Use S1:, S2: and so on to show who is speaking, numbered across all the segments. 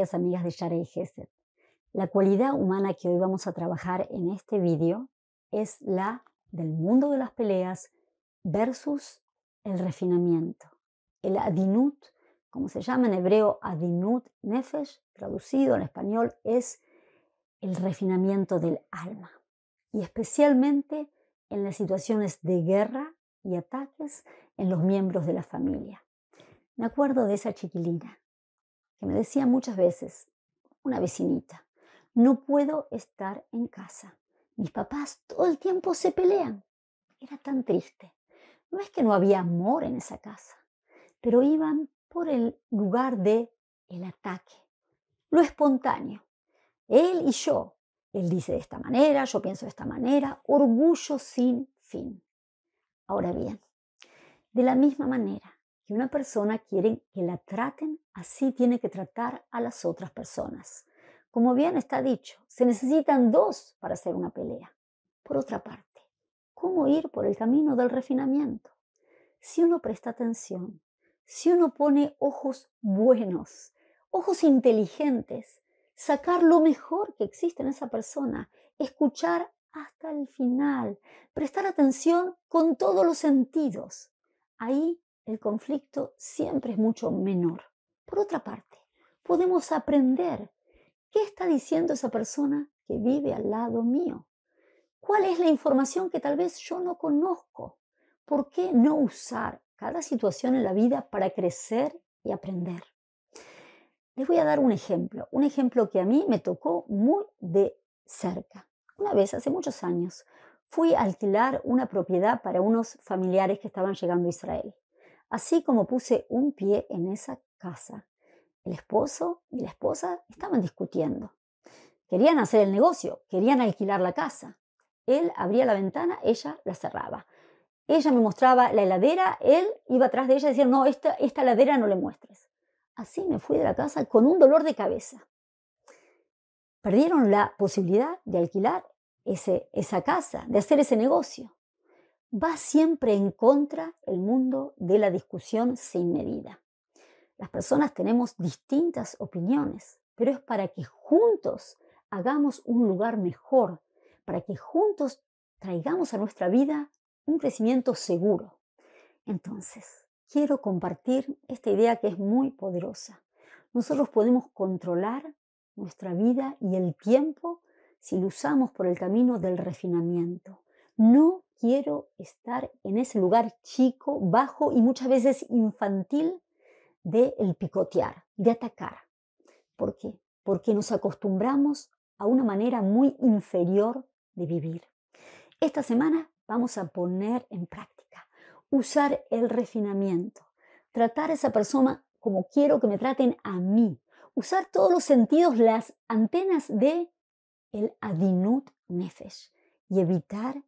S1: amigas de Shara Gesed. La cualidad humana que hoy vamos a trabajar en este vídeo es la del mundo de las peleas versus el refinamiento. El adinut, como se llama en hebreo adinut nefesh, traducido en español, es el refinamiento del alma. Y especialmente en las situaciones de guerra y ataques en los miembros de la familia. Me acuerdo de esa chiquilina que me decía muchas veces, una vecinita, no puedo estar en casa. Mis papás todo el tiempo se pelean. Era tan triste. No es que no había amor en esa casa, pero iban por el lugar de el ataque, lo espontáneo. Él y yo. Él dice de esta manera, yo pienso de esta manera, orgullo sin fin. Ahora bien, de la misma manera que una persona quiere que la traten, así tiene que tratar a las otras personas. Como bien está dicho, se necesitan dos para hacer una pelea. Por otra parte, ¿cómo ir por el camino del refinamiento? Si uno presta atención, si uno pone ojos buenos, ojos inteligentes, sacar lo mejor que existe en esa persona, escuchar hasta el final, prestar atención con todos los sentidos. Ahí el conflicto siempre es mucho menor. Por otra parte, podemos aprender qué está diciendo esa persona que vive al lado mío. ¿Cuál es la información que tal vez yo no conozco? ¿Por qué no usar cada situación en la vida para crecer y aprender? Les voy a dar un ejemplo, un ejemplo que a mí me tocó muy de cerca. Una vez, hace muchos años, fui a alquilar una propiedad para unos familiares que estaban llegando a Israel. Así como puse un pie en esa casa, el esposo y la esposa estaban discutiendo. Querían hacer el negocio, querían alquilar la casa. Él abría la ventana, ella la cerraba. Ella me mostraba la heladera, él iba atrás de ella y decía, no, esta, esta heladera no le muestres. Así me fui de la casa con un dolor de cabeza. Perdieron la posibilidad de alquilar ese, esa casa, de hacer ese negocio. Va siempre en contra el mundo de la discusión sin medida. Las personas tenemos distintas opiniones, pero es para que juntos hagamos un lugar mejor, para que juntos traigamos a nuestra vida un crecimiento seguro. Entonces, quiero compartir esta idea que es muy poderosa. Nosotros podemos controlar nuestra vida y el tiempo si lo usamos por el camino del refinamiento. No quiero estar en ese lugar chico, bajo y muchas veces infantil de el picotear, de atacar. ¿Por qué? Porque nos acostumbramos a una manera muy inferior de vivir. Esta semana vamos a poner en práctica, usar el refinamiento, tratar a esa persona como quiero que me traten a mí, usar todos los sentidos, las antenas de el adinut nefesh y evitar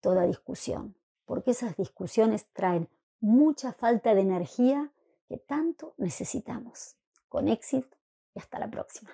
S1: toda discusión, porque esas discusiones traen mucha falta de energía que tanto necesitamos. Con éxito y hasta la próxima.